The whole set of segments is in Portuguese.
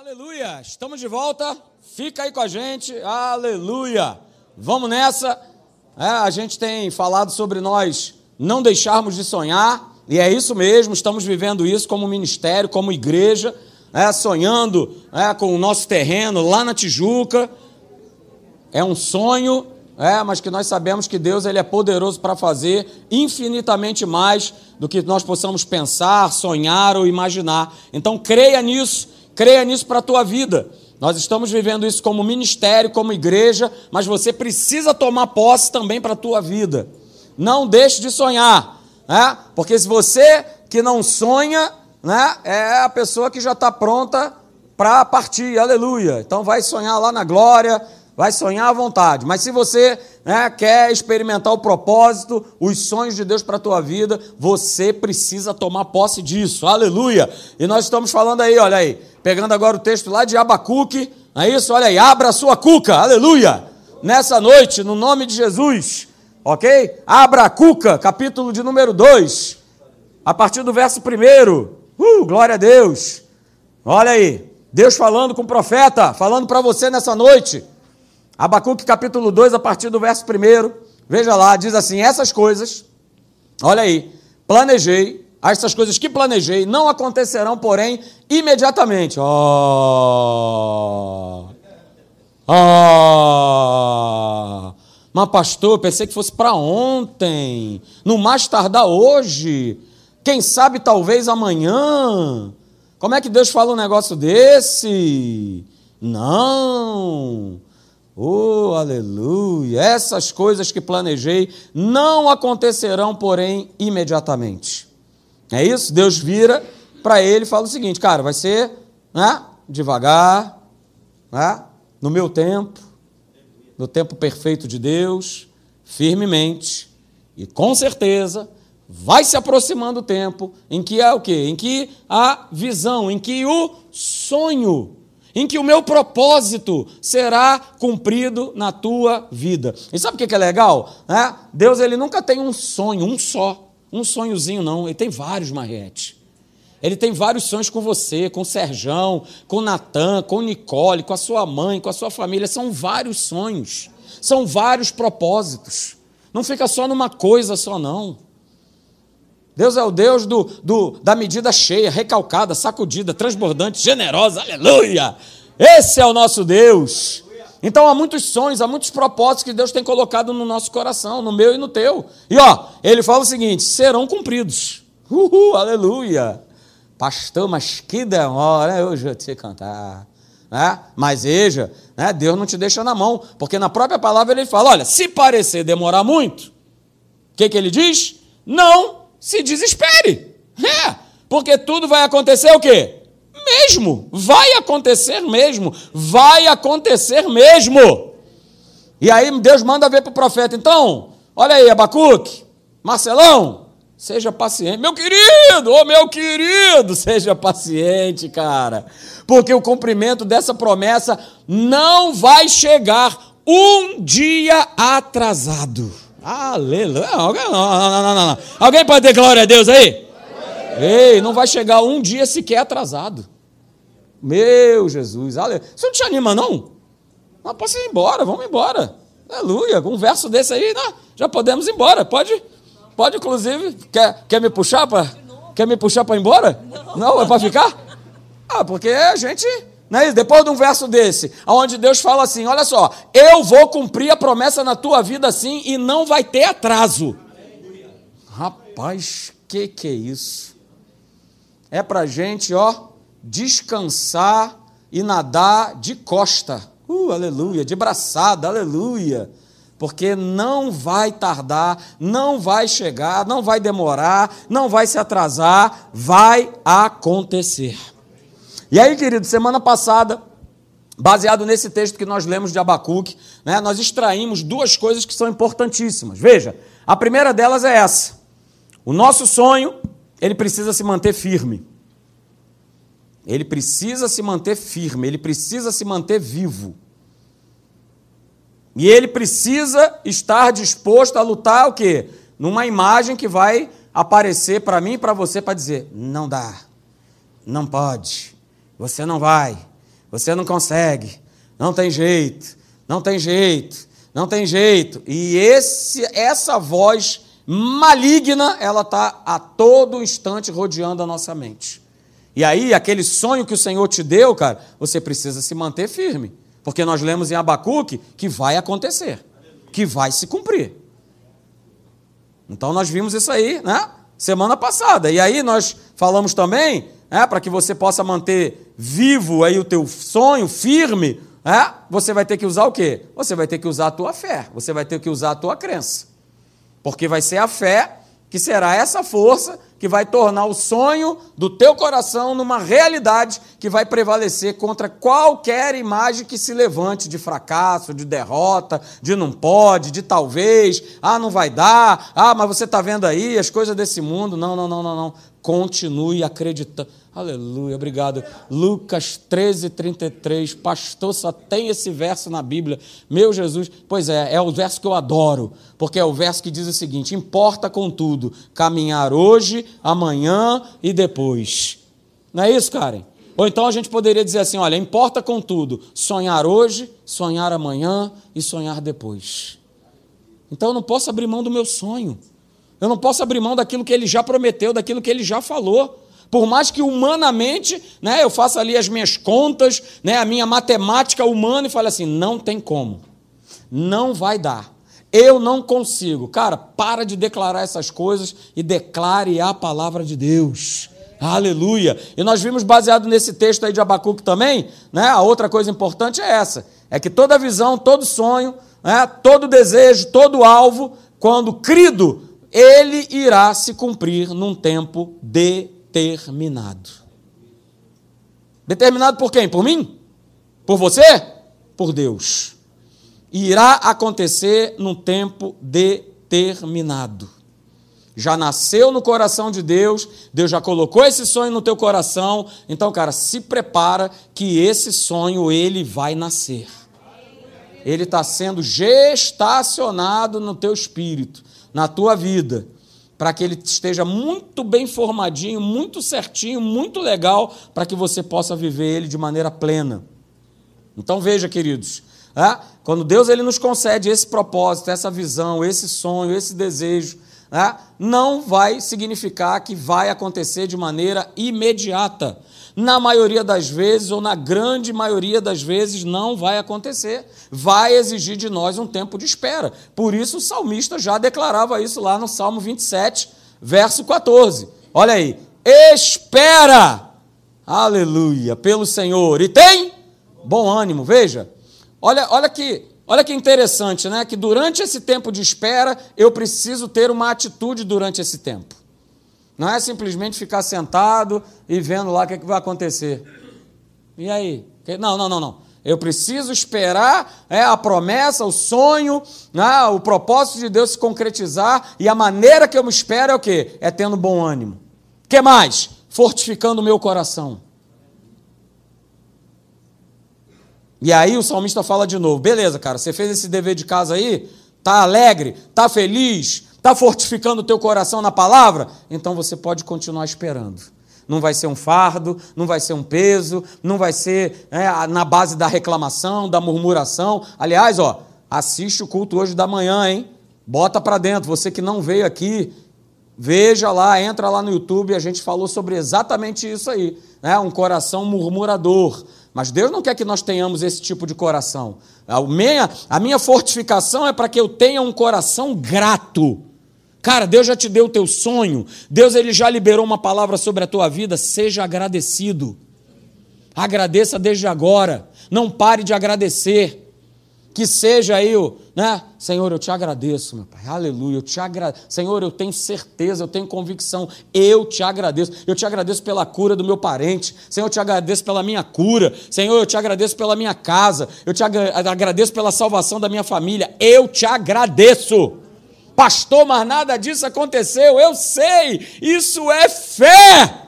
Aleluia! Estamos de volta. Fica aí com a gente. Aleluia! Vamos nessa. É, a gente tem falado sobre nós não deixarmos de sonhar, e é isso mesmo, estamos vivendo isso como ministério, como igreja, é, sonhando é, com o nosso terreno lá na Tijuca. É um sonho, é, mas que nós sabemos que Deus ele é poderoso para fazer infinitamente mais do que nós possamos pensar, sonhar ou imaginar. Então creia nisso Creia nisso para a tua vida. Nós estamos vivendo isso como ministério, como igreja, mas você precisa tomar posse também para a tua vida. Não deixe de sonhar, né? porque se você que não sonha, né, é a pessoa que já está pronta para partir, aleluia. Então vai sonhar lá na glória, vai sonhar à vontade. Mas se você né, quer experimentar o propósito, os sonhos de Deus para a tua vida, você precisa tomar posse disso, aleluia. E nós estamos falando aí, olha aí, pegando agora o texto lá de Abacuque, não é isso? Olha aí, abra a sua cuca, aleluia. Nessa noite, no nome de Jesus, ok? Abra a cuca, capítulo de número 2, a partir do verso 1. Uh, glória a Deus. Olha aí, Deus falando com o profeta, falando para você nessa noite. Abacuque capítulo 2, a partir do verso 1, veja lá, diz assim: essas coisas, olha aí, planejei, essas coisas que planejei não acontecerão, porém, imediatamente. Oh! Oh! Mas, pastor, pensei que fosse para ontem, no mais tardar hoje, quem sabe talvez amanhã. Como é que Deus fala um negócio desse? Não. Oh, aleluia! Essas coisas que planejei não acontecerão, porém, imediatamente. É isso? Deus vira para ele e fala o seguinte, cara, vai ser né, devagar, né, no meu tempo, no tempo perfeito de Deus, firmemente, e com certeza vai se aproximando o tempo em que há o quê? Em que a visão, em que o sonho em que o meu propósito será cumprido na tua vida. E sabe o que é legal? É? Deus ele nunca tem um sonho, um só, um sonhozinho não, ele tem vários, Mariette. Ele tem vários sonhos com você, com o Serjão, com Natan, com Nicole, com a sua mãe, com a sua família. São vários sonhos, são vários propósitos. Não fica só numa coisa só, não. Deus é o Deus do, do, da medida cheia, recalcada, sacudida, transbordante, generosa, aleluia! Esse é o nosso Deus. Então há muitos sonhos, há muitos propósitos que Deus tem colocado no nosso coração, no meu e no teu. E ó, ele fala o seguinte: serão cumpridos. Uhul, aleluia! Pastor, mas que demora, eu já te cantar. Né? Mas veja, né? Deus não te deixa na mão, porque na própria palavra ele fala: olha, se parecer demorar muito, o que, que ele diz? Não se desespere. É, porque tudo vai acontecer o quê? Mesmo. Vai acontecer mesmo. Vai acontecer mesmo. E aí Deus manda ver para o profeta. Então, olha aí, Abacuque, Marcelão, seja paciente. Meu querido, ô oh, meu querido, seja paciente, cara. Porque o cumprimento dessa promessa não vai chegar um dia atrasado. Aleluia. Alguém, não, não, não, não, Alguém pode ter glória a Deus aí? Ei, não vai chegar um dia sequer atrasado. Meu Jesus, aleluia. Você não te anima, não? Não, posso ir embora, vamos embora. Aleluia. Um verso desse aí, não, já podemos ir embora. Pode, pode inclusive. Quer, quer me puxar para. Quer me puxar para ir embora? Não, não é para ficar? Ah, porque a gente é Depois de um verso desse, onde Deus fala assim: olha só, eu vou cumprir a promessa na tua vida assim e não vai ter atraso. Rapaz, que que é isso? É para gente, ó, descansar e nadar de costa. Uh, aleluia, de braçada, aleluia. Porque não vai tardar, não vai chegar, não vai demorar, não vai se atrasar, vai acontecer. E aí, querido, semana passada, baseado nesse texto que nós lemos de Abacuque, né, nós extraímos duas coisas que são importantíssimas. Veja, a primeira delas é essa. O nosso sonho, ele precisa se manter firme. Ele precisa se manter firme, ele precisa se manter vivo. E ele precisa estar disposto a lutar o quê? Numa imagem que vai aparecer para mim e para você para dizer: não dá, não pode, você não vai. Você não consegue. Não tem jeito. Não tem jeito. Não tem jeito. E esse, essa voz maligna, ela está a todo instante rodeando a nossa mente. E aí, aquele sonho que o Senhor te deu, cara, você precisa se manter firme. Porque nós lemos em Abacuque que vai acontecer, que vai se cumprir. Então nós vimos isso aí, né? Semana passada. E aí nós falamos também, né, para que você possa manter vivo aí o teu sonho firme, é? você vai ter que usar o quê? Você vai ter que usar a tua fé, você vai ter que usar a tua crença. Porque vai ser a fé que será essa força que vai tornar o sonho do teu coração numa realidade que vai prevalecer contra qualquer imagem que se levante de fracasso, de derrota, de não pode, de talvez, ah, não vai dar, ah, mas você está vendo aí as coisas desse mundo. Não, não, não, não, não. Continue acreditando. Aleluia, obrigado. Lucas 13, 33. Pastor, só tem esse verso na Bíblia. Meu Jesus, pois é, é o verso que eu adoro, porque é o verso que diz o seguinte: importa contudo caminhar hoje, amanhã e depois. Não é isso, Karen? Ou então a gente poderia dizer assim: olha, importa contudo sonhar hoje, sonhar amanhã e sonhar depois. Então eu não posso abrir mão do meu sonho. Eu não posso abrir mão daquilo que ele já prometeu, daquilo que ele já falou. Por mais que humanamente né, eu faça ali as minhas contas, né, a minha matemática humana e fale assim: não tem como, não vai dar, eu não consigo. Cara, para de declarar essas coisas e declare a palavra de Deus. Aleluia! E nós vimos baseado nesse texto aí de Abacuque também, né? A outra coisa importante é essa: é que toda visão, todo sonho, né, todo desejo, todo alvo, quando crido, ele irá se cumprir num tempo de determinado. Determinado por quem? Por mim? Por você? Por Deus. Irá acontecer num tempo determinado. Já nasceu no coração de Deus, Deus já colocou esse sonho no teu coração. Então, cara, se prepara que esse sonho ele vai nascer. Ele está sendo gestacionado no teu espírito, na tua vida para que ele esteja muito bem formadinho, muito certinho, muito legal, para que você possa viver ele de maneira plena. Então veja, queridos, é? quando Deus ele nos concede esse propósito, essa visão, esse sonho, esse desejo, é? não vai significar que vai acontecer de maneira imediata na maioria das vezes, ou na grande maioria das vezes, não vai acontecer. Vai exigir de nós um tempo de espera. Por isso o salmista já declarava isso lá no Salmo 27, verso 14. Olha aí. Espera, aleluia, pelo Senhor. E tem bom ânimo, veja. Olha, olha que, olha que interessante, né? Que durante esse tempo de espera, eu preciso ter uma atitude durante esse tempo. Não é simplesmente ficar sentado e vendo lá o que, é que vai acontecer. E aí? Não, não, não, não. Eu preciso esperar é, a promessa, o sonho, né, o propósito de Deus se concretizar, e a maneira que eu me espero é o quê? É tendo bom ânimo. O que mais? Fortificando o meu coração. E aí o salmista fala de novo: beleza, cara, você fez esse dever de casa aí, tá alegre, tá feliz, Está fortificando o teu coração na palavra? Então você pode continuar esperando. Não vai ser um fardo, não vai ser um peso, não vai ser é, na base da reclamação, da murmuração. Aliás, ó, assiste o culto hoje da manhã, hein? Bota para dentro. Você que não veio aqui, veja lá, entra lá no YouTube. A gente falou sobre exatamente isso aí, né? Um coração murmurador. Mas Deus não quer que nós tenhamos esse tipo de coração. A minha, a minha fortificação é para que eu tenha um coração grato. Cara, Deus já te deu o teu sonho, Deus ele já liberou uma palavra sobre a tua vida, seja agradecido. Agradeça desde agora, não pare de agradecer. Que seja aí o, né? Senhor, eu te agradeço, meu Pai. Aleluia. Eu te agradeço. Senhor, eu tenho certeza, eu tenho convicção. Eu te agradeço. Eu te agradeço pela cura do meu parente. Senhor, eu te agradeço pela minha cura. Senhor, eu te agradeço pela minha casa. Eu te agradeço pela salvação da minha família. Eu te agradeço. Pastor, mas nada disso aconteceu. Eu sei. Isso é fé.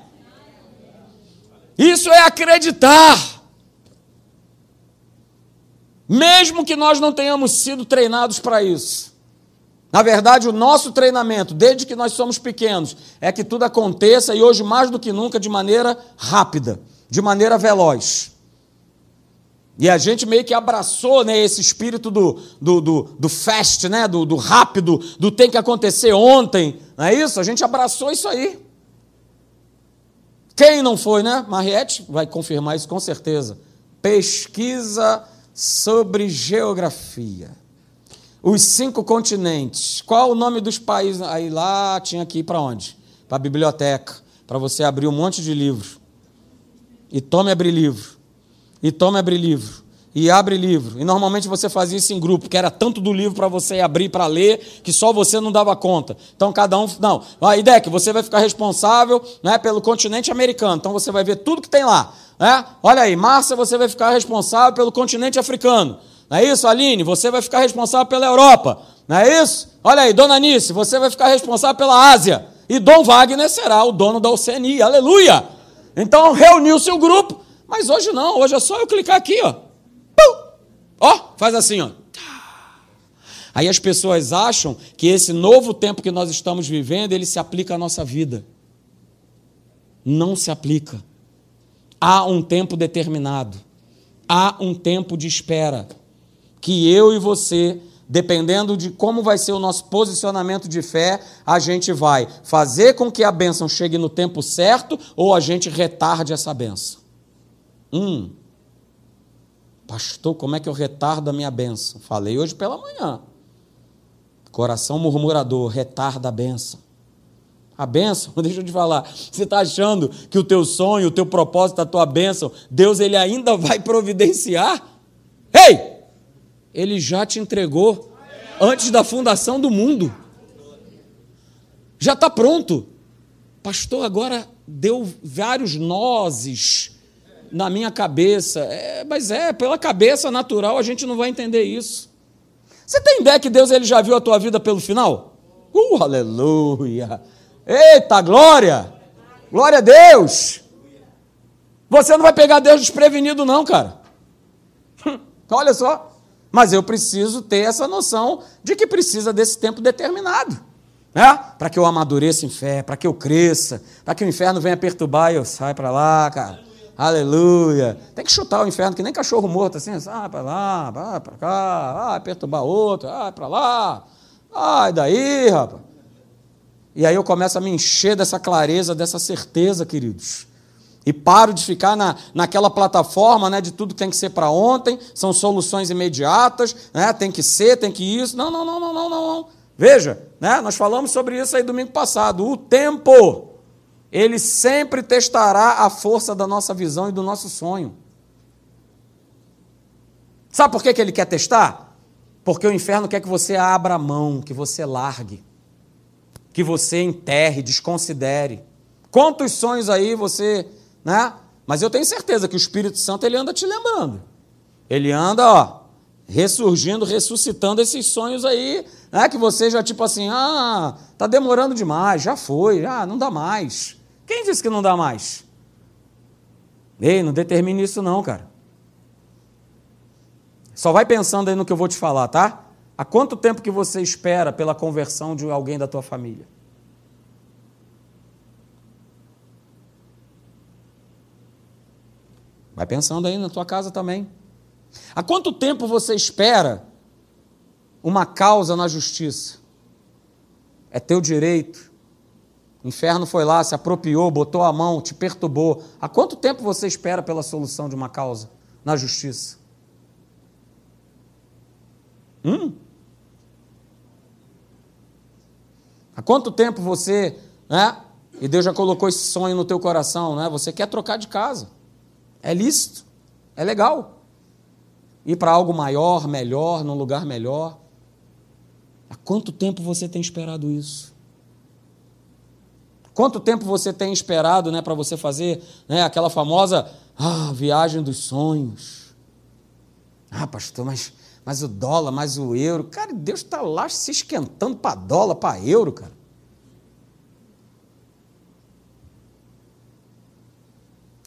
Isso é acreditar. Mesmo que nós não tenhamos sido treinados para isso. Na verdade, o nosso treinamento, desde que nós somos pequenos, é que tudo aconteça e hoje mais do que nunca de maneira rápida, de maneira veloz. E a gente meio que abraçou né, esse espírito do, do, do, do fast, né, do, do rápido, do tem que acontecer ontem. Não é isso? A gente abraçou isso aí. Quem não foi, né? Mariette vai confirmar isso com certeza. Pesquisa sobre geografia. Os cinco continentes. Qual o nome dos países? Aí lá tinha que ir para onde? Para a biblioteca, para você abrir um monte de livros. E tome abrir livro. E tome abrir livro e abre livro. E normalmente você fazia isso em grupo, que era tanto do livro para você abrir para ler, que só você não dava conta. Então cada um. Não, a ideia é que você vai ficar responsável né, pelo continente americano. Então você vai ver tudo que tem lá. Né? Olha aí, Márcia, você vai ficar responsável pelo continente africano. Não é isso, Aline? Você vai ficar responsável pela Europa. Não é isso? Olha aí, Dona Nice, você vai ficar responsável pela Ásia. E Dom Wagner será o dono da Oceania. Aleluia! Então reuniu-se o grupo, mas hoje não, hoje é só eu clicar aqui, ó. Ó, oh, faz assim, ó. Aí as pessoas acham que esse novo tempo que nós estamos vivendo, ele se aplica à nossa vida. Não se aplica. Há um tempo determinado. Há um tempo de espera que eu e você, dependendo de como vai ser o nosso posicionamento de fé, a gente vai fazer com que a bênção chegue no tempo certo ou a gente retarde essa bênção. Hum, Pastor, como é que eu retardo a minha bênção? Falei hoje pela manhã. Coração murmurador, retarda a bênção. A bênção, deixa eu te falar, você está achando que o teu sonho, o teu propósito, a tua bênção, Deus ele ainda vai providenciar? Ei! Ele já te entregou antes da fundação do mundo. Já está pronto. Pastor, agora deu vários nozes na minha cabeça. É, mas é, pela cabeça natural a gente não vai entender isso. Você tem ideia que Deus ele já viu a tua vida pelo final? Uh, aleluia! Eita, glória! Glória a Deus! Você não vai pegar Deus desprevenido, não, cara. Olha só. Mas eu preciso ter essa noção de que precisa desse tempo determinado. Né? Para que eu amadureça em fé, para que eu cresça, para que o inferno venha perturbar e eu saia para lá, cara. Aleluia. Tem que chutar o inferno, que nem cachorro morto, assim, ah, para lá, vai para cá, ah, perturbar outro, ah, para lá, ai, daí, rapaz. E aí eu começo a me encher dessa clareza, dessa certeza, queridos. E paro de ficar na, naquela plataforma né, de tudo tem que ser para ontem, são soluções imediatas, né, tem que ser, tem que isso. Não, não, não, não, não, não. Veja, né, nós falamos sobre isso aí domingo passado. O tempo ele sempre testará a força da nossa visão e do nosso sonho. Sabe por que, que ele quer testar? Porque o inferno quer que você abra a mão, que você largue, que você enterre, desconsidere. Quantos sonhos aí você, né? Mas eu tenho certeza que o Espírito Santo ele anda te lembrando. Ele anda, ó, ressurgindo, ressuscitando esses sonhos aí, né? Que você já tipo assim, ah, tá demorando demais, já foi, ah, não dá mais. Quem disse que não dá mais? Ei, não determine isso não, cara. Só vai pensando aí no que eu vou te falar, tá? Há quanto tempo que você espera pela conversão de alguém da tua família? Vai pensando aí na tua casa também. Há quanto tempo você espera uma causa na justiça? É teu direito. O inferno foi lá, se apropriou, botou a mão, te perturbou. Há quanto tempo você espera pela solução de uma causa na justiça? Hum? Há quanto tempo você, né? E Deus já colocou esse sonho no teu coração, né? Você quer trocar de casa. É lícito, é legal. Ir para algo maior, melhor, num lugar melhor. Há quanto tempo você tem esperado isso? Quanto tempo você tem esperado né, para você fazer né, aquela famosa ah, viagem dos sonhos? Ah, pastor, mas, mas o dólar, mas o euro. Cara, Deus está lá se esquentando para dólar, para euro, cara.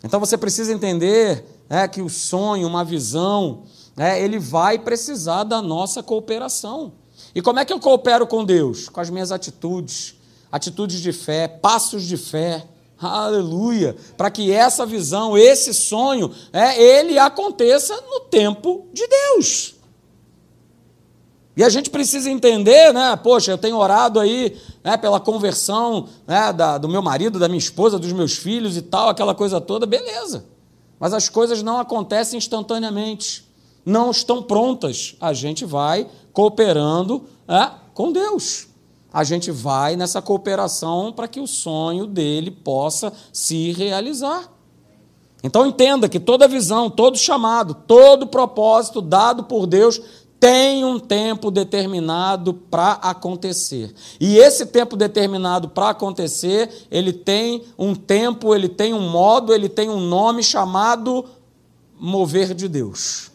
Então você precisa entender é, que o sonho, uma visão, é, ele vai precisar da nossa cooperação. E como é que eu coopero com Deus? Com as minhas atitudes, atitudes de fé, passos de fé. Aleluia! Para que essa visão, esse sonho, é, ele aconteça no tempo de Deus. E a gente precisa entender, né? Poxa, eu tenho orado aí né, pela conversão né, da, do meu marido, da minha esposa, dos meus filhos e tal, aquela coisa toda, beleza. Mas as coisas não acontecem instantaneamente, não estão prontas. A gente vai cooperando é, com Deus. A gente vai nessa cooperação para que o sonho dele possa se realizar. Então entenda que toda visão, todo chamado, todo propósito dado por Deus tem um tempo determinado para acontecer. E esse tempo determinado para acontecer, ele tem um tempo, ele tem um modo, ele tem um nome chamado mover de Deus.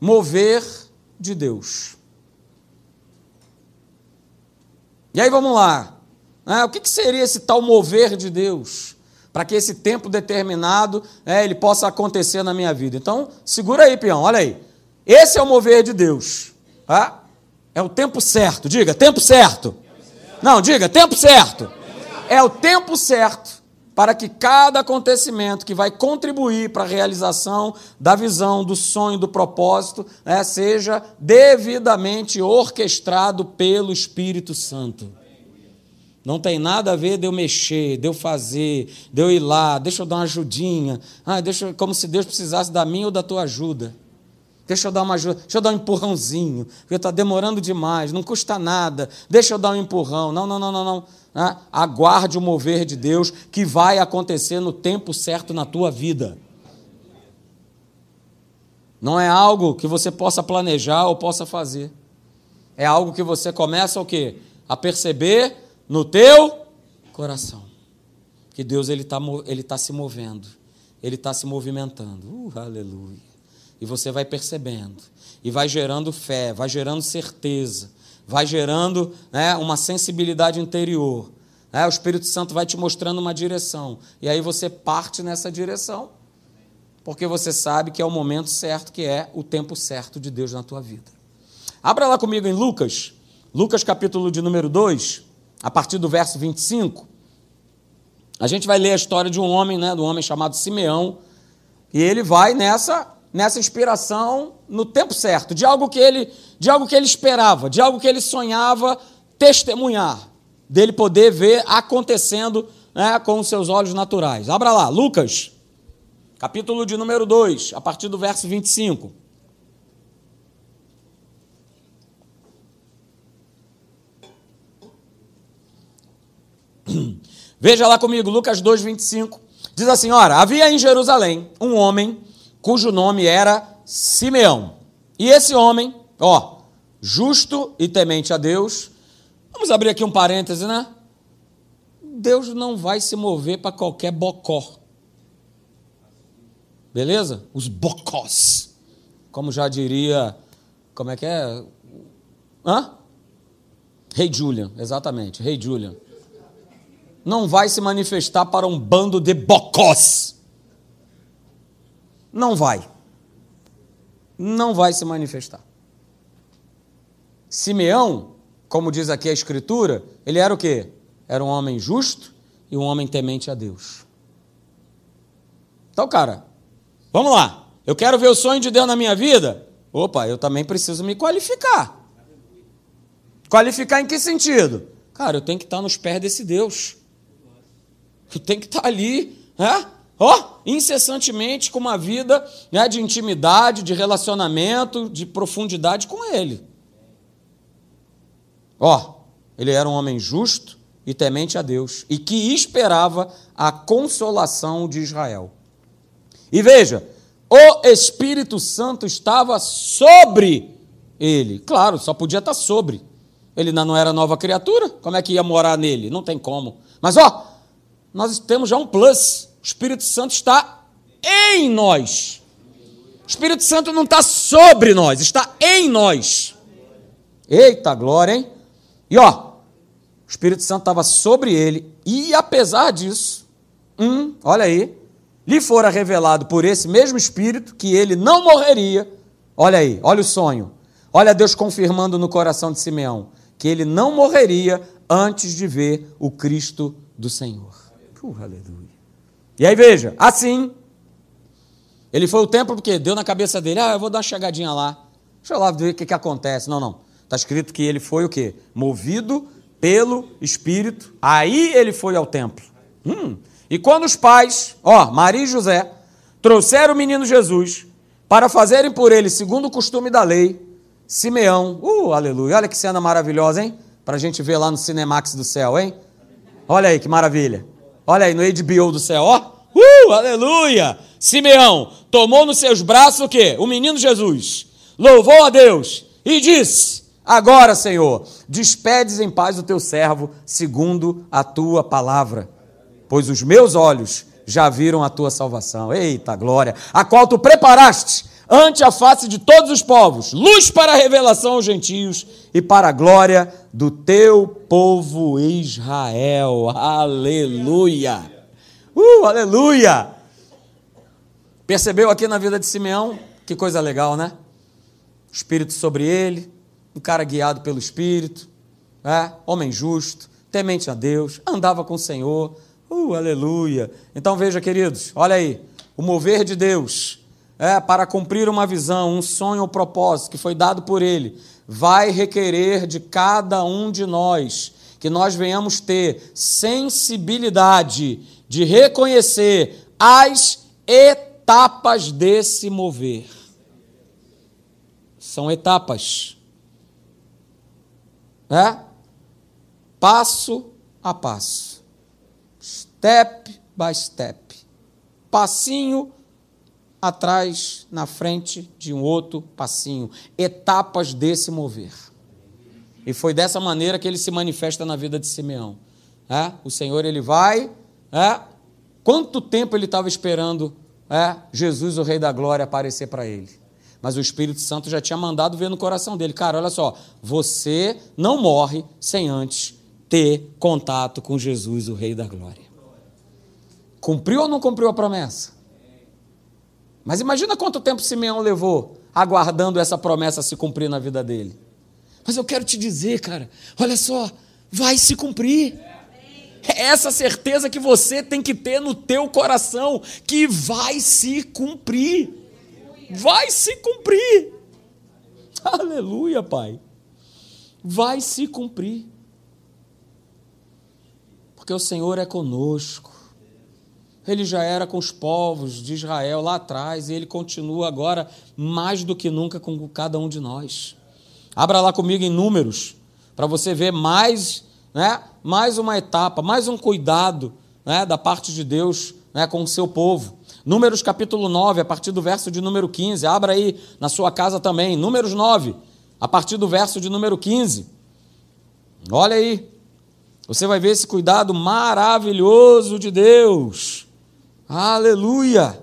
Mover de Deus. E aí vamos lá. Ah, o que, que seria esse tal mover de Deus? Para que esse tempo determinado é, ele possa acontecer na minha vida. Então, segura aí, peão, olha aí. Esse é o mover de Deus. Tá? É o tempo certo. Diga, tempo certo. Não, diga, tempo certo. É o tempo certo para que cada acontecimento que vai contribuir para a realização da visão, do sonho, do propósito, né, seja devidamente orquestrado pelo Espírito Santo. Não tem nada a ver de eu mexer, de eu fazer, de eu ir lá, deixa eu dar uma ajudinha. Ah, deixa, como se Deus precisasse da minha ou da tua ajuda. Deixa eu dar uma ajuda, deixa eu dar um empurrãozinho, porque está demorando demais, não custa nada. Deixa eu dar um empurrão. Não, não, não, não, não. Ah, aguarde o mover de Deus que vai acontecer no tempo certo na tua vida. Não é algo que você possa planejar ou possa fazer. É algo que você começa o quê? A perceber no teu coração. Que Deus ele está ele tá se movendo, ele está se movimentando. Uh, aleluia. E você vai percebendo, e vai gerando fé, vai gerando certeza, vai gerando né, uma sensibilidade interior. Né? O Espírito Santo vai te mostrando uma direção, e aí você parte nessa direção, porque você sabe que é o momento certo, que é o tempo certo de Deus na tua vida. Abra lá comigo em Lucas, Lucas capítulo de número 2 a partir do verso 25, a gente vai ler a história de um homem, né, de um homem chamado Simeão, e ele vai nessa nessa inspiração no tempo certo, de algo que ele de algo que ele esperava, de algo que ele sonhava testemunhar, dele poder ver acontecendo né, com os seus olhos naturais. Abra lá, Lucas, capítulo de número 2, a partir do verso 25. Veja lá comigo, Lucas 2, 25. Diz assim: Ora, havia em Jerusalém um homem cujo nome era Simeão. E esse homem, ó, justo e temente a Deus. Vamos abrir aqui um parêntese, né? Deus não vai se mover para qualquer bocó. Beleza? Os bocós. Como já diria, como é que é? Hã? Rei Julian, exatamente, Rei Julian não vai se manifestar para um bando de bocós. Não vai. Não vai se manifestar. Simeão, como diz aqui a Escritura, ele era o quê? Era um homem justo e um homem temente a Deus. Então, cara, vamos lá. Eu quero ver o sonho de Deus na minha vida. Opa, eu também preciso me qualificar. Qualificar em que sentido? Cara, eu tenho que estar nos pés desse Deus. Tu tem que estar tá ali, né? ó, incessantemente com uma vida né, de intimidade, de relacionamento, de profundidade com Ele. Ó, ele era um homem justo e temente a Deus e que esperava a consolação de Israel. E veja, o Espírito Santo estava sobre ele. Claro, só podia estar sobre. Ele não era nova criatura, como é que ia morar nele? Não tem como. Mas ó, nós temos já um plus. O Espírito Santo está em nós. O Espírito Santo não está sobre nós, está em nós. Eita glória, hein? E ó, o Espírito Santo estava sobre ele, e apesar disso, hum, olha aí, lhe fora revelado por esse mesmo Espírito que ele não morreria. Olha aí, olha o sonho. Olha Deus confirmando no coração de Simeão que ele não morreria antes de ver o Cristo do Senhor. Aleluia. E aí veja, assim, ele foi o templo porque deu na cabeça dele, ah, eu vou dar uma chegadinha lá. Deixa eu lá ver o que, que acontece. Não, não. Está escrito que ele foi o quê? Movido pelo Espírito. Aí ele foi ao templo. Hum. E quando os pais, ó, Maria e José, trouxeram o menino Jesus para fazerem por ele, segundo o costume da lei, Simeão, uh, aleluia, olha que cena maravilhosa, hein? Para a gente ver lá no Cinemax do céu, hein? Olha aí que maravilha. Olha aí no HBO do céu, ó. Uh, aleluia! Simeão tomou nos seus braços o quê? O menino Jesus. Louvou a Deus e disse: Agora, Senhor, despedes em paz o teu servo, segundo a tua palavra, pois os meus olhos já viram a tua salvação. Eita glória! A qual tu preparaste ante a face de todos os povos, luz para a revelação aos gentios e para a glória do teu povo Israel. Aleluia! Uh, aleluia! Percebeu aqui na vida de Simeão? Que coisa legal, né? Espírito sobre ele, um cara guiado pelo Espírito, é? homem justo, temente a Deus, andava com o Senhor. Uh, aleluia! Então veja, queridos, olha aí, o mover de Deus é, para cumprir uma visão, um sonho ou propósito que foi dado por Ele, vai requerer de cada um de nós que nós venhamos ter sensibilidade de reconhecer as etapas desse mover. São etapas. É? Passo a passo. Step by step. Passinho atrás, na frente de um outro passinho. Etapas desse mover. E foi dessa maneira que ele se manifesta na vida de Simeão. É? O Senhor ele vai. É? Quanto tempo ele estava esperando é? Jesus, o Rei da Glória, aparecer para ele? Mas o Espírito Santo já tinha mandado ver no coração dele. Cara, olha só, você não morre sem antes ter contato com Jesus, o Rei da Glória. Cumpriu ou não cumpriu a promessa? Mas imagina quanto tempo Simeão levou aguardando essa promessa se cumprir na vida dele. Mas eu quero te dizer, cara, olha só, vai se cumprir. É essa certeza que você tem que ter no teu coração que vai se cumprir. Vai se cumprir. Aleluia, Pai. Vai se cumprir. Porque o Senhor é conosco. Ele já era com os povos de Israel lá atrás e ele continua agora mais do que nunca com cada um de nós. Abra lá comigo em Números, para você ver mais, né, mais uma etapa, mais um cuidado né, da parte de Deus né, com o seu povo. Números capítulo 9, a partir do verso de número 15. Abra aí na sua casa também. Números 9, a partir do verso de número 15. Olha aí. Você vai ver esse cuidado maravilhoso de Deus. Aleluia!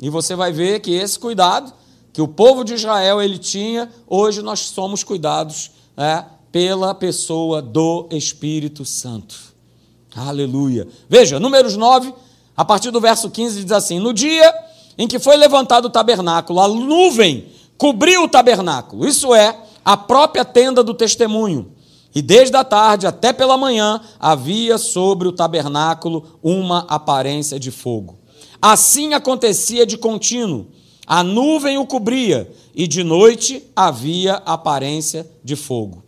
E você vai ver que esse cuidado que o povo de Israel ele tinha, hoje nós somos cuidados é, pela pessoa do Espírito Santo. Aleluia. Veja, Números 9, a partir do verso 15, diz assim: No dia em que foi levantado o tabernáculo, a nuvem cobriu o tabernáculo, isso é, a própria tenda do testemunho. E desde a tarde até pela manhã havia sobre o tabernáculo uma aparência de fogo. Assim acontecia de contínuo. A nuvem o cobria e de noite havia aparência de fogo.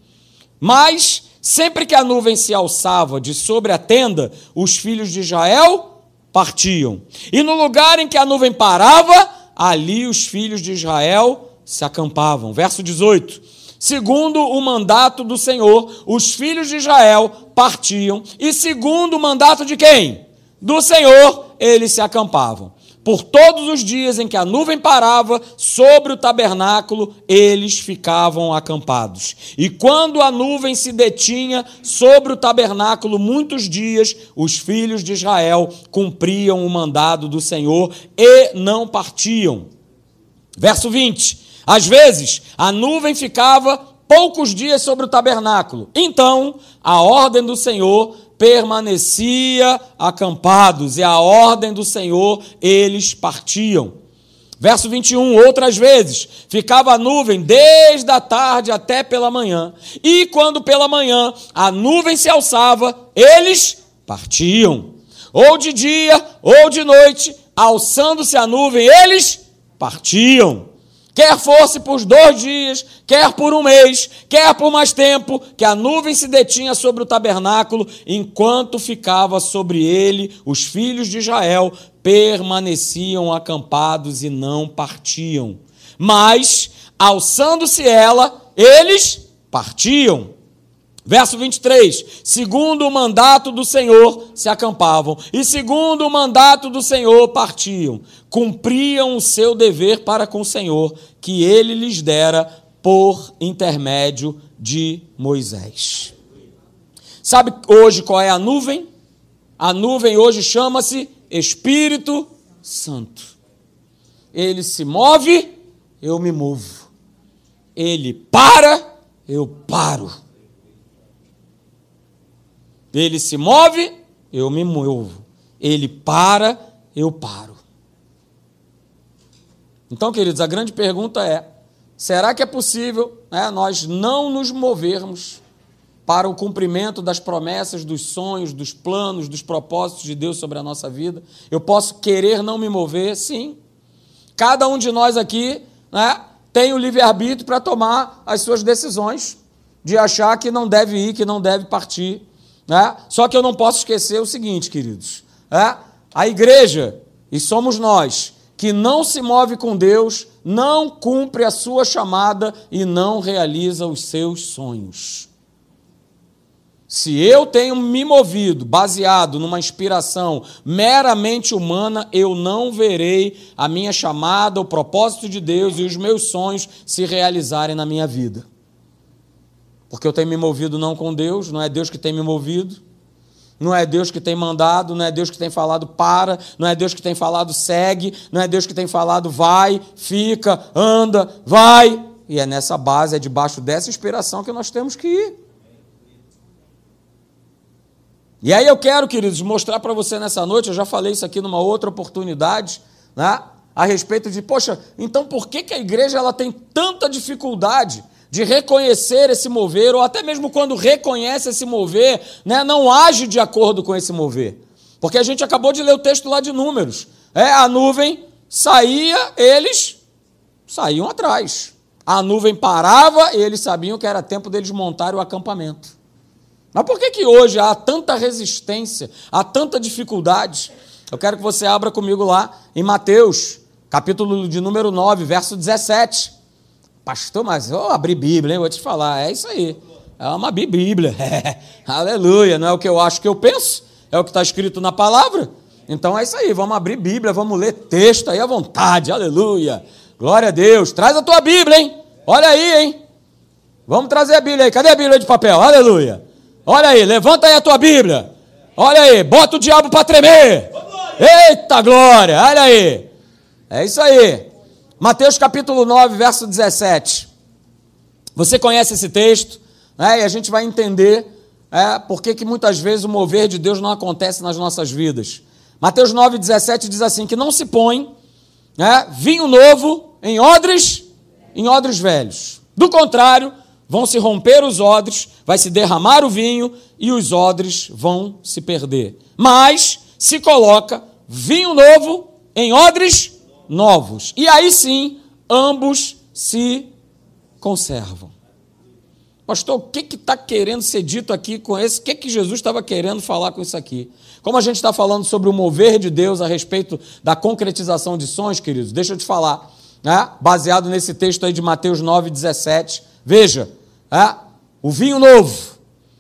Mas, sempre que a nuvem se alçava de sobre a tenda, os filhos de Israel partiam. E no lugar em que a nuvem parava, ali os filhos de Israel se acampavam. Verso 18. Segundo o mandato do Senhor, os filhos de Israel partiam, e segundo o mandato de quem? Do Senhor, eles se acampavam. Por todos os dias em que a nuvem parava sobre o tabernáculo, eles ficavam acampados. E quando a nuvem se detinha sobre o tabernáculo muitos dias, os filhos de Israel cumpriam o mandado do Senhor e não partiam. Verso 20. Às vezes, a nuvem ficava poucos dias sobre o tabernáculo. Então, a ordem do Senhor permanecia acampados, e a ordem do Senhor eles partiam. Verso 21, outras vezes, ficava a nuvem desde a tarde até pela manhã, e quando pela manhã a nuvem se alçava, eles partiam. Ou de dia, ou de noite, alçando-se a nuvem, eles partiam. Quer fosse por dois dias, quer por um mês, quer por mais tempo, que a nuvem se detinha sobre o tabernáculo, enquanto ficava sobre ele, os filhos de Israel permaneciam acampados e não partiam. Mas, alçando-se ela, eles partiam. Verso 23: segundo o mandato do Senhor se acampavam, e segundo o mandato do Senhor partiam, cumpriam o seu dever para com o Senhor, que ele lhes dera por intermédio de Moisés. Sabe hoje qual é a nuvem? A nuvem hoje chama-se Espírito Santo. Ele se move, eu me movo. Ele para, eu paro. Ele se move, eu me movo. Ele para, eu paro. Então, queridos, a grande pergunta é: será que é possível né, nós não nos movermos para o cumprimento das promessas, dos sonhos, dos planos, dos propósitos de Deus sobre a nossa vida? Eu posso querer não me mover? Sim. Cada um de nós aqui né, tem o livre-arbítrio para tomar as suas decisões, de achar que não deve ir, que não deve partir. Né? Só que eu não posso esquecer o seguinte, queridos: é? a igreja, e somos nós, que não se move com Deus, não cumpre a sua chamada e não realiza os seus sonhos. Se eu tenho me movido baseado numa inspiração meramente humana, eu não verei a minha chamada, o propósito de Deus e os meus sonhos se realizarem na minha vida. Porque eu tenho me movido não com Deus, não é Deus que tem me movido, não é Deus que tem mandado, não é Deus que tem falado para, não é Deus que tem falado segue, não é Deus que tem falado vai, fica, anda, vai. E é nessa base, é debaixo dessa inspiração que nós temos que ir. E aí eu quero, queridos, mostrar para você nessa noite, eu já falei isso aqui numa outra oportunidade, né? A respeito de, poxa, então por que, que a igreja ela tem tanta dificuldade de reconhecer esse mover, ou até mesmo quando reconhece esse mover, né, não age de acordo com esse mover. Porque a gente acabou de ler o texto lá de Números. É, a nuvem saía, eles saíam atrás. A nuvem parava e eles sabiam que era tempo deles montarem o acampamento. Mas por que, que hoje há tanta resistência, há tanta dificuldade? Eu quero que você abra comigo lá em Mateus, capítulo de número 9, verso 17. Pastor, mas eu abri Bíblia, hein? vou te falar. É isso aí. É uma Bíblia. É. Aleluia. Não é o que eu acho que eu penso, é o que está escrito na palavra. Então é isso aí. Vamos abrir Bíblia, vamos ler texto aí à vontade. Aleluia. Glória a Deus. Traz a tua Bíblia, hein? Olha aí, hein? Vamos trazer a Bíblia aí. Cadê a Bíblia de papel? Aleluia. Olha aí, levanta aí a tua Bíblia. Olha aí, bota o diabo para tremer. Eita glória, olha aí. É isso aí. Mateus capítulo 9, verso 17. Você conhece esse texto, né? e a gente vai entender é, por que, muitas vezes o mover de Deus não acontece nas nossas vidas. Mateus 9, 17 diz assim: que não se põe né, vinho novo em odres, em odres velhos. Do contrário, vão se romper os odres, vai se derramar o vinho e os odres vão se perder. Mas se coloca vinho novo em odres novos. E aí sim, ambos se conservam. Pastor, o que está querendo ser dito aqui com esse? O que, que Jesus estava querendo falar com isso aqui? Como a gente está falando sobre o mover de Deus a respeito da concretização de sonhos, queridos, deixa eu te falar, né? baseado nesse texto aí de Mateus 9, 17. Veja, é, o vinho novo,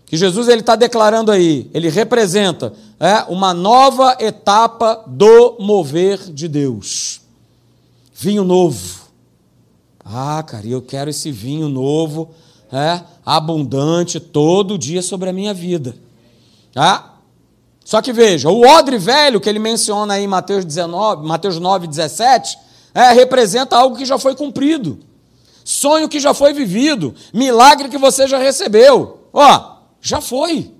que Jesus ele está declarando aí, ele representa é, uma nova etapa do mover de Deus vinho novo. Ah, cara, eu quero esse vinho novo, é, abundante, todo dia sobre a minha vida. Ah? Só que veja, o odre velho que ele menciona aí em Mateus, 19, Mateus 9, 17, é, representa algo que já foi cumprido, sonho que já foi vivido, milagre que você já recebeu. Ó, já foi.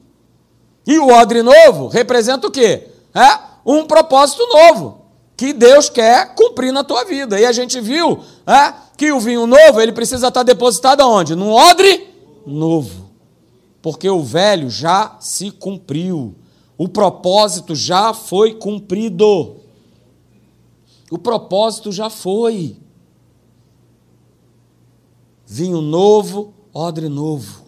E o odre novo representa o quê? É, um propósito novo. Que Deus quer cumprir na tua vida. E a gente viu é, que o vinho novo ele precisa estar depositado aonde? Num odre novo. Porque o velho já se cumpriu. O propósito já foi cumprido. O propósito já foi. Vinho novo, odre novo.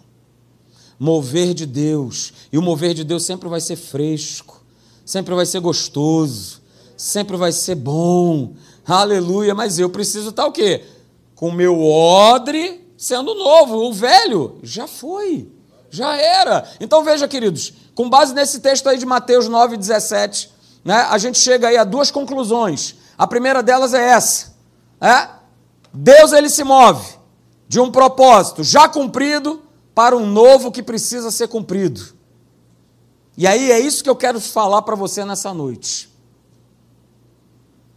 Mover de Deus. E o mover de Deus sempre vai ser fresco, sempre vai ser gostoso, sempre vai ser bom. Aleluia. Mas eu preciso estar o quê? Com o meu odre sendo novo. O velho já foi, já era. Então veja, queridos, com base nesse texto aí de Mateus 9, 17, né, a gente chega aí a duas conclusões. A primeira delas é essa. É? Deus ele se move de um propósito já cumprido para um novo que precisa ser cumprido. E aí é isso que eu quero falar para você nessa noite.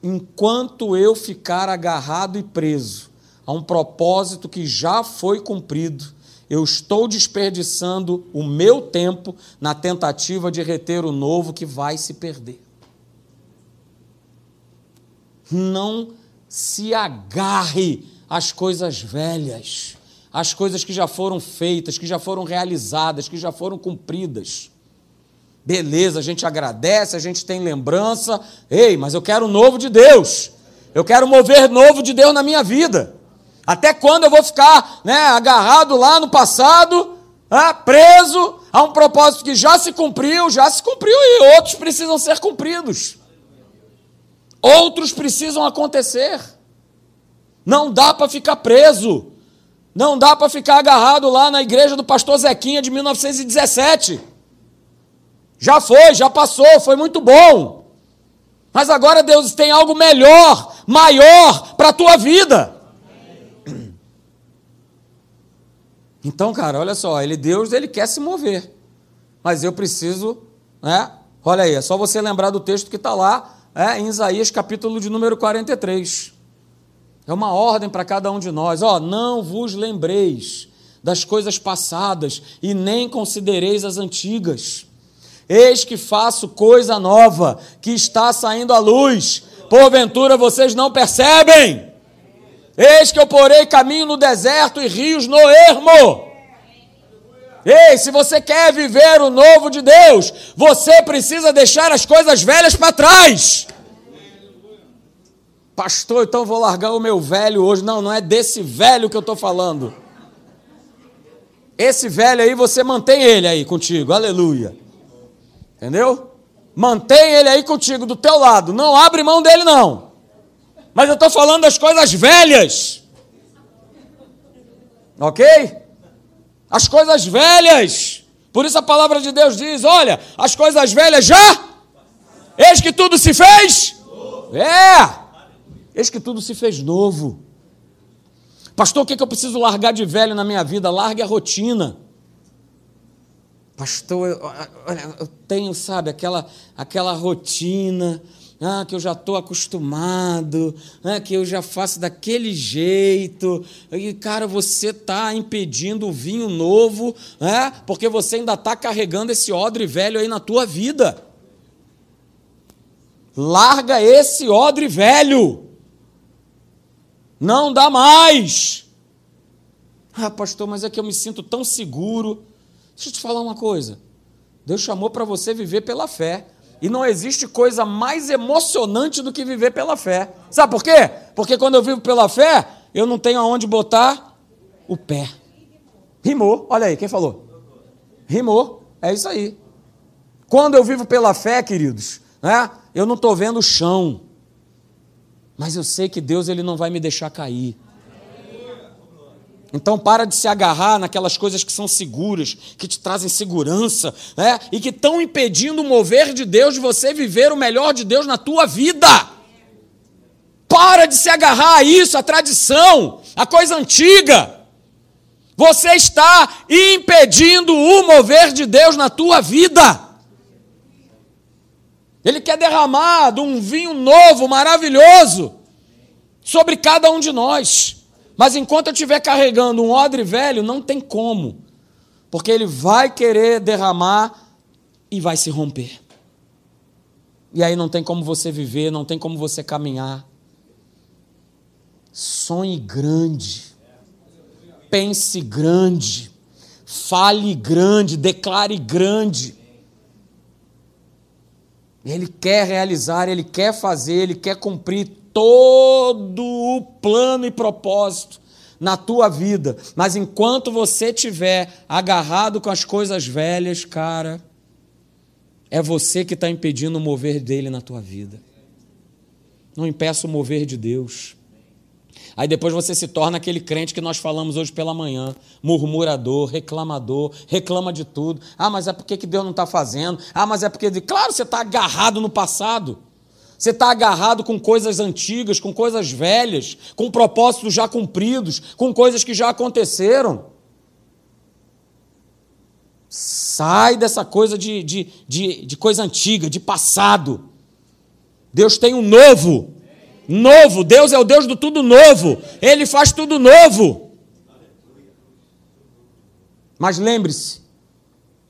Enquanto eu ficar agarrado e preso a um propósito que já foi cumprido, eu estou desperdiçando o meu tempo na tentativa de reter o novo que vai se perder. Não se agarre as coisas velhas, as coisas que já foram feitas, que já foram realizadas, que já foram cumpridas. Beleza, a gente agradece, a gente tem lembrança. Ei, mas eu quero novo de Deus. Eu quero mover novo de Deus na minha vida. Até quando eu vou ficar né, agarrado lá no passado, né, preso a um propósito que já se cumpriu, já se cumpriu e outros precisam ser cumpridos. Outros precisam acontecer. Não dá para ficar preso. Não dá para ficar agarrado lá na igreja do pastor Zequinha de 1917. Já foi, já passou, foi muito bom. Mas agora Deus tem algo melhor, maior para a tua vida. Então, cara, olha só, ele Deus, ele quer se mover. Mas eu preciso, né? Olha aí, é só você lembrar do texto que está lá é, em Isaías capítulo de número 43. É uma ordem para cada um de nós. Ó, não vos lembreis das coisas passadas e nem considereis as antigas. Eis que faço coisa nova, que está saindo à luz. Porventura vocês não percebem? Eis que eu porei caminho no deserto e rios no ermo. Ei, se você quer viver o novo de Deus, você precisa deixar as coisas velhas para trás. Pastor, então vou largar o meu velho hoje. Não, não é desse velho que eu estou falando. Esse velho aí, você mantém ele aí contigo, aleluia. Entendeu? Mantém ele aí contigo, do teu lado. Não abre mão dele, não. Mas eu estou falando das coisas velhas. Ok? As coisas velhas. Por isso a palavra de Deus diz: olha, as coisas velhas já. Eis que tudo se fez. É. Eis que tudo se fez novo. Pastor, o que, é que eu preciso largar de velho na minha vida? Largue a rotina. Pastor, eu, olha, eu tenho, sabe, aquela, aquela rotina ah, que eu já estou acostumado, ah, que eu já faço daquele jeito. E, cara, você está impedindo o vinho novo, é? porque você ainda está carregando esse odre velho aí na tua vida. Larga esse odre velho. Não dá mais. Ah, pastor, mas é que eu me sinto tão seguro. Deixa eu te falar uma coisa. Deus chamou para você viver pela fé. E não existe coisa mais emocionante do que viver pela fé. Sabe por quê? Porque quando eu vivo pela fé, eu não tenho aonde botar o pé. Rimou. Olha aí, quem falou? Rimou. É isso aí. Quando eu vivo pela fé, queridos, né, eu não estou vendo o chão. Mas eu sei que Deus ele não vai me deixar cair. Então para de se agarrar naquelas coisas que são seguras, que te trazem segurança, né? E que estão impedindo o mover de Deus de você viver o melhor de Deus na tua vida. Para de se agarrar a isso, a tradição, a coisa antiga. Você está impedindo o mover de Deus na tua vida. Ele quer derramar de um vinho novo, maravilhoso, sobre cada um de nós. Mas enquanto eu estiver carregando um odre velho, não tem como. Porque ele vai querer derramar e vai se romper. E aí não tem como você viver, não tem como você caminhar. Sonhe grande. Pense grande. Fale grande, declare grande. Ele quer realizar, ele quer fazer, ele quer cumprir todo o plano e propósito na tua vida. Mas enquanto você estiver agarrado com as coisas velhas, cara, é você que está impedindo o mover dele na tua vida. Não impeça o mover de Deus. Aí depois você se torna aquele crente que nós falamos hoje pela manhã, murmurador, reclamador, reclama de tudo. Ah, mas é porque que Deus não está fazendo? Ah, mas é porque. Claro, você está agarrado no passado. Você está agarrado com coisas antigas, com coisas velhas, com propósitos já cumpridos, com coisas que já aconteceram. Sai dessa coisa de, de, de, de coisa antiga, de passado. Deus tem um novo. Novo. Deus é o Deus do tudo novo. Ele faz tudo novo. Mas lembre-se,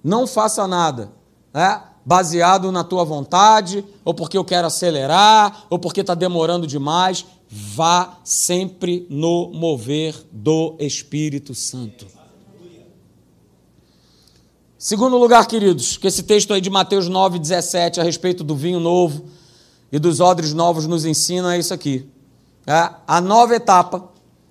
não faça nada é, baseado na tua vontade, ou porque eu quero acelerar, ou porque está demorando demais. Vá sempre no mover do Espírito Santo. Segundo lugar, queridos, que esse texto aí de Mateus 9, 17, a respeito do vinho novo e dos odres novos nos ensina é isso aqui. É, a nova etapa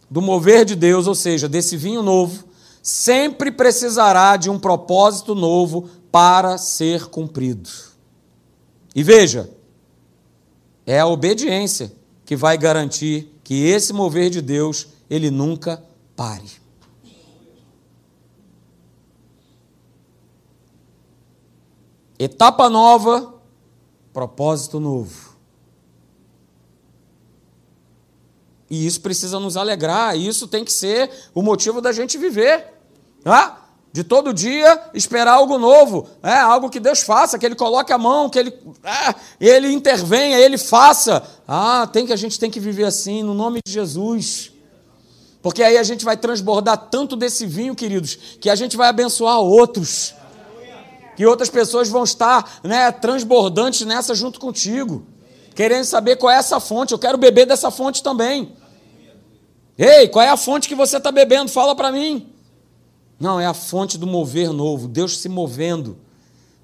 do mover de Deus, ou seja, desse vinho novo, sempre precisará de um propósito novo para ser cumprido. E veja, é a obediência que vai garantir que esse mover de Deus ele nunca pare. Etapa nova, propósito novo. E isso precisa nos alegrar, isso tem que ser o motivo da gente viver. Tá? De todo dia esperar algo novo, é, algo que Deus faça, que Ele coloque a mão, que Ele, é, ele intervenha, Ele faça. Ah, tem que a gente tem que viver assim, no nome de Jesus. Porque aí a gente vai transbordar tanto desse vinho, queridos, que a gente vai abençoar outros. Que outras pessoas vão estar né, transbordantes nessa junto contigo. Querendo saber qual é essa fonte. Eu quero beber dessa fonte também. Ei, qual é a fonte que você está bebendo? Fala para mim. Não, é a fonte do mover novo, Deus se movendo.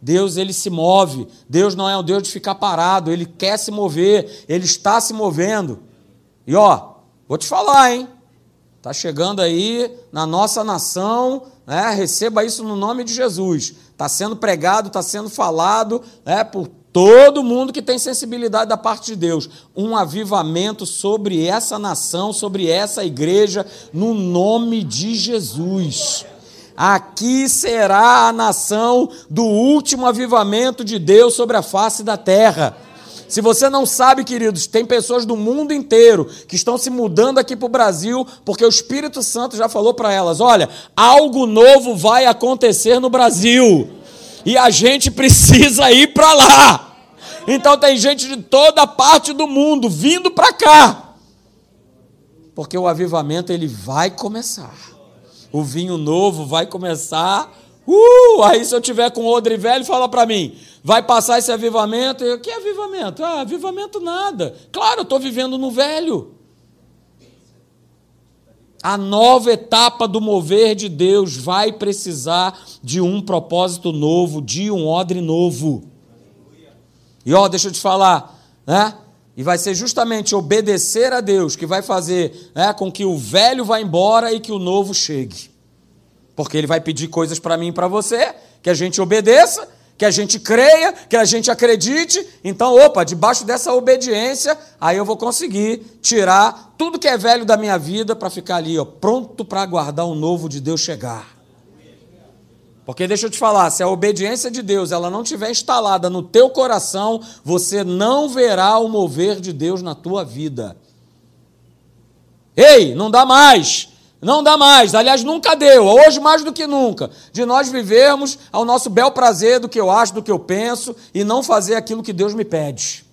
Deus, ele se move. Deus não é um Deus de ficar parado, ele quer se mover, ele está se movendo. E ó, vou te falar, hein? Tá chegando aí na nossa nação, né? Receba isso no nome de Jesus. Está sendo pregado, está sendo falado, né? Por todo mundo que tem sensibilidade da parte de Deus, um avivamento sobre essa nação, sobre essa igreja, no nome de Jesus. Aqui será a nação do último avivamento de Deus sobre a face da terra. Se você não sabe, queridos, tem pessoas do mundo inteiro que estão se mudando aqui para o Brasil porque o Espírito Santo já falou para elas: olha, algo novo vai acontecer no Brasil e a gente precisa ir para lá. Então tem gente de toda parte do mundo vindo para cá. Porque o avivamento ele vai começar. O vinho novo vai começar. Uh, aí se eu tiver com odre velho, fala para mim, vai passar esse avivamento? Eu, que avivamento? Ah, avivamento nada. Claro, eu estou vivendo no velho. A nova etapa do mover de Deus vai precisar de um propósito novo, de um odre novo. E ó, deixa eu te falar, né? E vai ser justamente obedecer a Deus que vai fazer né, com que o velho vá embora e que o novo chegue. Porque ele vai pedir coisas para mim e para você, que a gente obedeça, que a gente creia, que a gente acredite. Então, opa, debaixo dessa obediência, aí eu vou conseguir tirar tudo que é velho da minha vida para ficar ali, ó, pronto para aguardar o novo de Deus chegar. Porque deixa eu te falar, se a obediência de Deus ela não tiver instalada no teu coração, você não verá o mover de Deus na tua vida. Ei, não dá mais. Não dá mais. Aliás, nunca deu. Hoje mais do que nunca. De nós vivermos ao nosso bel prazer do que eu acho, do que eu penso e não fazer aquilo que Deus me pede.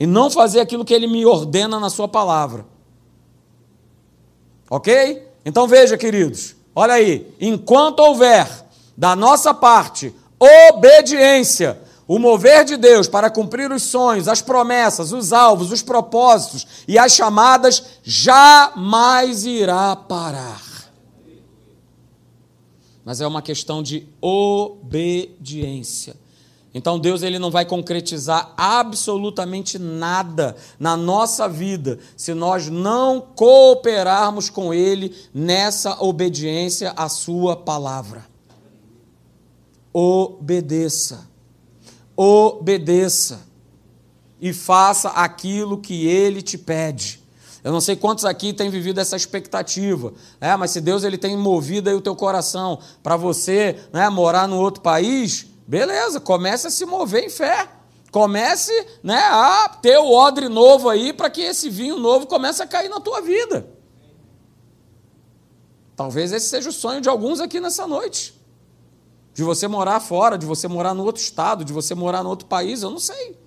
E não fazer aquilo que ele me ordena na sua palavra. OK? Então veja, queridos, Olha aí, enquanto houver da nossa parte obediência, O mover de Deus para cumprir os sonhos, as promessas, os alvos, os propósitos e as chamadas jamais irá parar. Mas é uma questão de obediência. Então Deus ele não vai concretizar absolutamente nada na nossa vida se nós não cooperarmos com ele nessa obediência à sua palavra. Obedeça obedeça e faça aquilo que ele te pede. Eu não sei quantos aqui têm vivido essa expectativa, né? mas se Deus ele tem movido aí o teu coração para você né, morar no outro país, beleza, comece a se mover em fé. Comece né, a ter o odre novo aí para que esse vinho novo comece a cair na tua vida. Talvez esse seja o sonho de alguns aqui nessa noite de você morar fora, de você morar no outro estado, de você morar no outro país, eu não sei.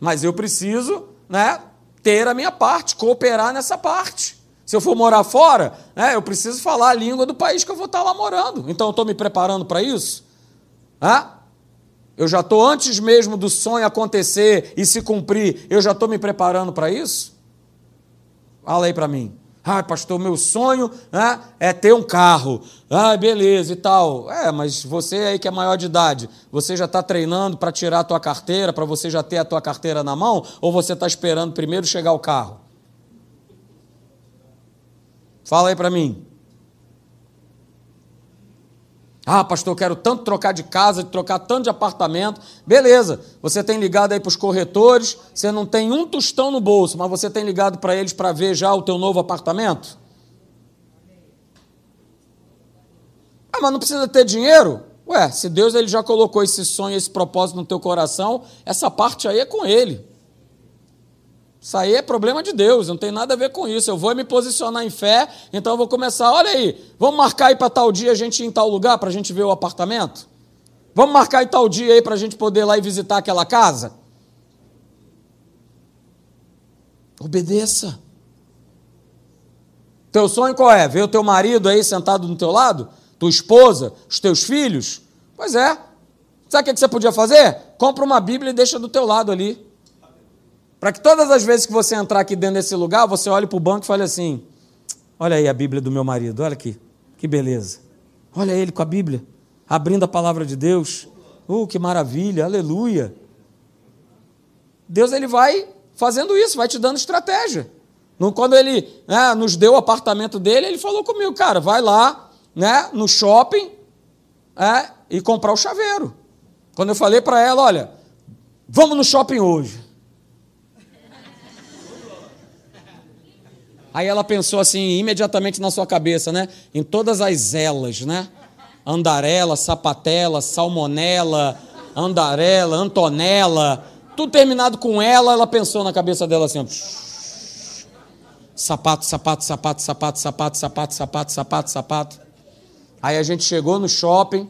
Mas eu preciso, né, ter a minha parte, cooperar nessa parte. Se eu for morar fora, né, eu preciso falar a língua do país que eu vou estar lá morando. Então eu estou me preparando para isso? Hã? Eu já estou, antes mesmo do sonho acontecer e se cumprir, eu já estou me preparando para isso? Fala aí para mim. Ah, pastor, meu sonho né, é ter um carro. Ah, beleza e tal. É, mas você aí que é maior de idade, você já está treinando para tirar a tua carteira, para você já ter a tua carteira na mão? Ou você está esperando primeiro chegar o carro? Fala aí para mim. Ah, pastor, eu quero tanto trocar de casa, trocar tanto de apartamento. Beleza, você tem ligado aí para os corretores, você não tem um tostão no bolso, mas você tem ligado para eles para ver já o teu novo apartamento? Ah, mas não precisa ter dinheiro? Ué, se Deus ele já colocou esse sonho, esse propósito no teu coração, essa parte aí é com ele. Isso aí é problema de Deus, não tem nada a ver com isso. Eu vou me posicionar em fé, então eu vou começar. Olha aí, vamos marcar aí para tal dia a gente ir em tal lugar para a gente ver o apartamento? Vamos marcar aí tal dia aí para a gente poder ir lá e visitar aquela casa? Obedeça. Teu sonho qual é? Ver o teu marido aí sentado do teu lado? Tua esposa? Os teus filhos? Pois é. Sabe o que você podia fazer? Compra uma Bíblia e deixa do teu lado ali. Para que todas as vezes que você entrar aqui dentro desse lugar, você olhe para o banco e fale assim: Olha aí a Bíblia do meu marido, olha aqui, que beleza. Olha ele com a Bíblia, abrindo a palavra de Deus. Oh, que maravilha, aleluia. Deus ele vai fazendo isso, vai te dando estratégia. Quando ele né, nos deu o apartamento dele, ele falou comigo, cara, vai lá né, no shopping é, e comprar o chaveiro. Quando eu falei para ela, olha, vamos no shopping hoje. Aí ela pensou assim, imediatamente na sua cabeça, né? Em todas as elas, né? Andarela, sapatela, salmonela, andarela, antonela, tudo terminado com ela, ela pensou na cabeça dela assim, sapato, sapato, sapato, sapato, sapato, sapato, sapato, sapato, sapato. Aí a gente chegou no shopping,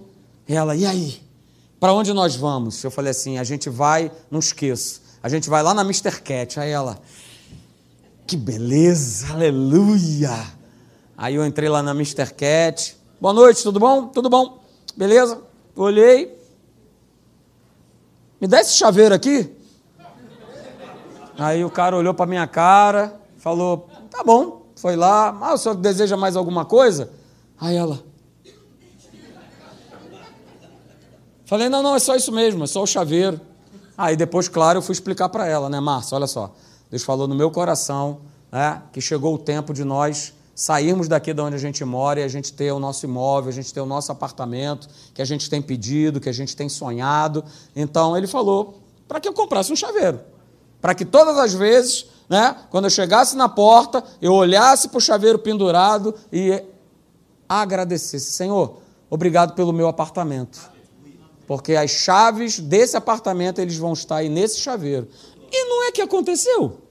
e ela, e aí? Para onde nós vamos? Eu falei assim, a gente vai, não esqueço, a gente vai lá na Mr. Cat. Aí ela, que beleza, aleluia. Aí eu entrei lá na Mr. Cat. Boa noite, tudo bom? Tudo bom? Beleza? Olhei. Me dá esse chaveiro aqui. Aí o cara olhou para minha cara, falou: tá bom. Foi lá. Ah, o senhor deseja mais alguma coisa? Aí ela. Falei: não, não, é só isso mesmo, é só o chaveiro. Aí depois, claro, eu fui explicar para ela, né, Márcia? Olha só. Deus falou no meu coração né, que chegou o tempo de nós sairmos daqui de onde a gente mora e a gente ter o nosso imóvel, a gente ter o nosso apartamento, que a gente tem pedido, que a gente tem sonhado. Então ele falou para que eu comprasse um chaveiro. Para que todas as vezes, né, quando eu chegasse na porta, eu olhasse para o chaveiro pendurado e agradecesse: Senhor, obrigado pelo meu apartamento. Porque as chaves desse apartamento eles vão estar aí nesse chaveiro. E não é que aconteceu.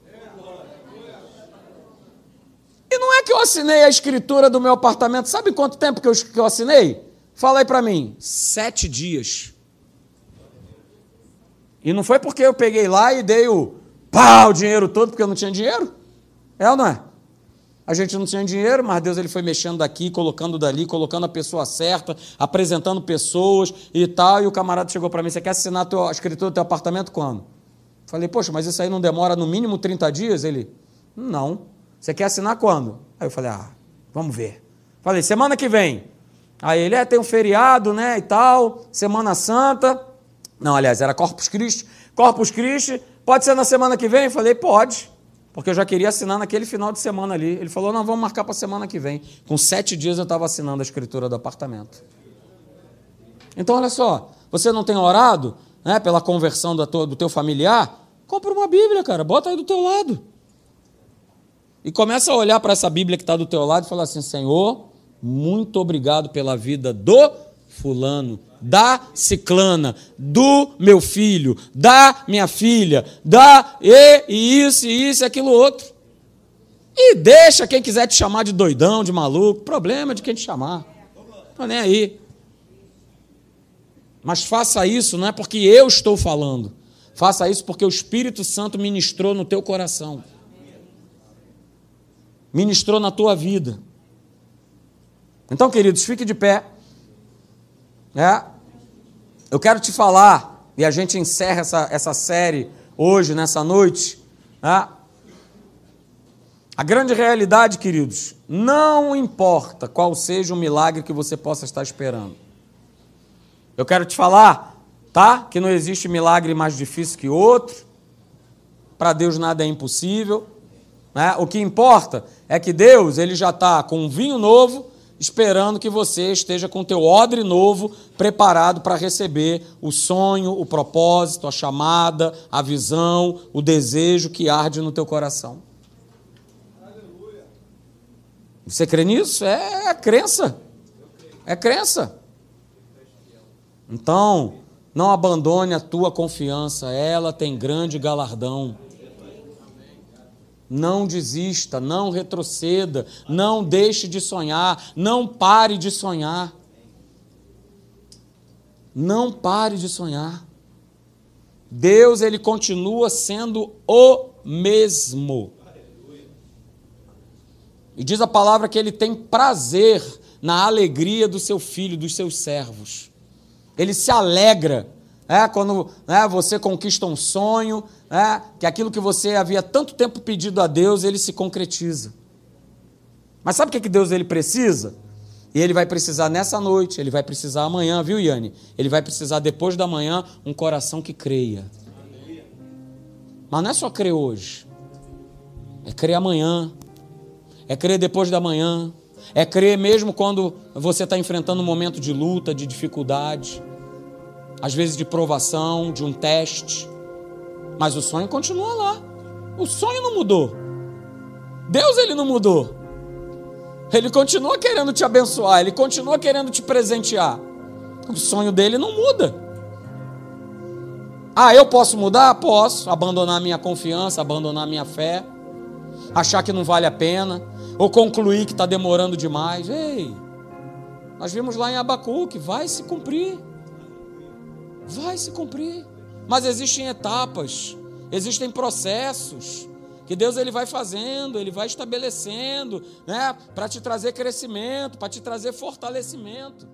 E não é que eu assinei a escritura do meu apartamento. Sabe quanto tempo que eu, que eu assinei? Fala aí para mim. Sete dias. E não foi porque eu peguei lá e dei o pá, o dinheiro todo, porque eu não tinha dinheiro? É ou não é? A gente não tinha dinheiro, mas Deus ele foi mexendo daqui, colocando dali, colocando a pessoa certa, apresentando pessoas e tal. E o camarada chegou para mim: Você quer assinar a escritura do teu apartamento quando? Falei: Poxa, mas isso aí não demora no mínimo 30 dias? Ele: Não. Você quer assinar quando? Aí eu falei: Ah, vamos ver. Falei: Semana que vem. Aí ele: É, tem um feriado, né? E tal, Semana Santa. Não, aliás, era Corpus Christi. Corpus Christi, pode ser na semana que vem? Falei: Pode porque eu já queria assinar naquele final de semana ali. Ele falou: não, vamos marcar para semana que vem. Com sete dias eu estava assinando a escritura do apartamento. Então, olha só, você não tem orado né, pela conversão do teu, familiar? Compra uma Bíblia, cara, bota aí do teu lado. E começa a olhar para essa Bíblia que está do teu lado e falar assim: Senhor, muito obrigado pela vida do fulano, da ciclana, do meu filho, da minha filha, da e, e isso, e isso, e aquilo outro. E deixa quem quiser te chamar de doidão, de maluco, problema de quem te chamar. Não nem aí. Mas faça isso não é porque eu estou falando. Faça isso porque o Espírito Santo ministrou no teu coração. Ministrou na tua vida. Então, queridos, fique de pé. É, eu quero te falar, e a gente encerra essa, essa série hoje, nessa noite. É, a grande realidade, queridos, não importa qual seja o milagre que você possa estar esperando. Eu quero te falar, tá? Que não existe milagre mais difícil que outro. Para Deus nada é impossível. Né? O que importa é que Deus ele já está com um vinho novo esperando que você esteja com o teu odre novo preparado para receber o sonho, o propósito, a chamada, a visão, o desejo que arde no teu coração. Você crê nisso? É, é crença. É crença. Então, não abandone a tua confiança, ela tem grande galardão. Não desista, não retroceda, não deixe de sonhar, não pare de sonhar. Não pare de sonhar. Deus, ele continua sendo o mesmo. E diz a palavra que ele tem prazer na alegria do seu filho, dos seus servos. Ele se alegra é, quando né, você conquista um sonho, é, que aquilo que você havia tanto tempo pedido a Deus, ele se concretiza. Mas sabe o que, que Deus ele precisa? E ele vai precisar nessa noite, ele vai precisar amanhã, viu, Yane? Ele vai precisar depois da manhã um coração que creia. Mas não é só crer hoje, é crer amanhã, é crer depois da manhã, é crer mesmo quando você está enfrentando um momento de luta, de dificuldade, às vezes de provação, de um teste. Mas o sonho continua lá. O sonho não mudou. Deus ele não mudou. Ele continua querendo te abençoar, ele continua querendo te presentear. O sonho dele não muda. Ah, eu posso mudar? Posso. Abandonar minha confiança, abandonar minha fé, achar que não vale a pena, ou concluir que está demorando demais. Ei, nós vimos lá em Abacuque, vai se cumprir. Vai se cumprir. Mas existem etapas, existem processos que Deus ele vai fazendo, ele vai estabelecendo, né, para te trazer crescimento, para te trazer fortalecimento.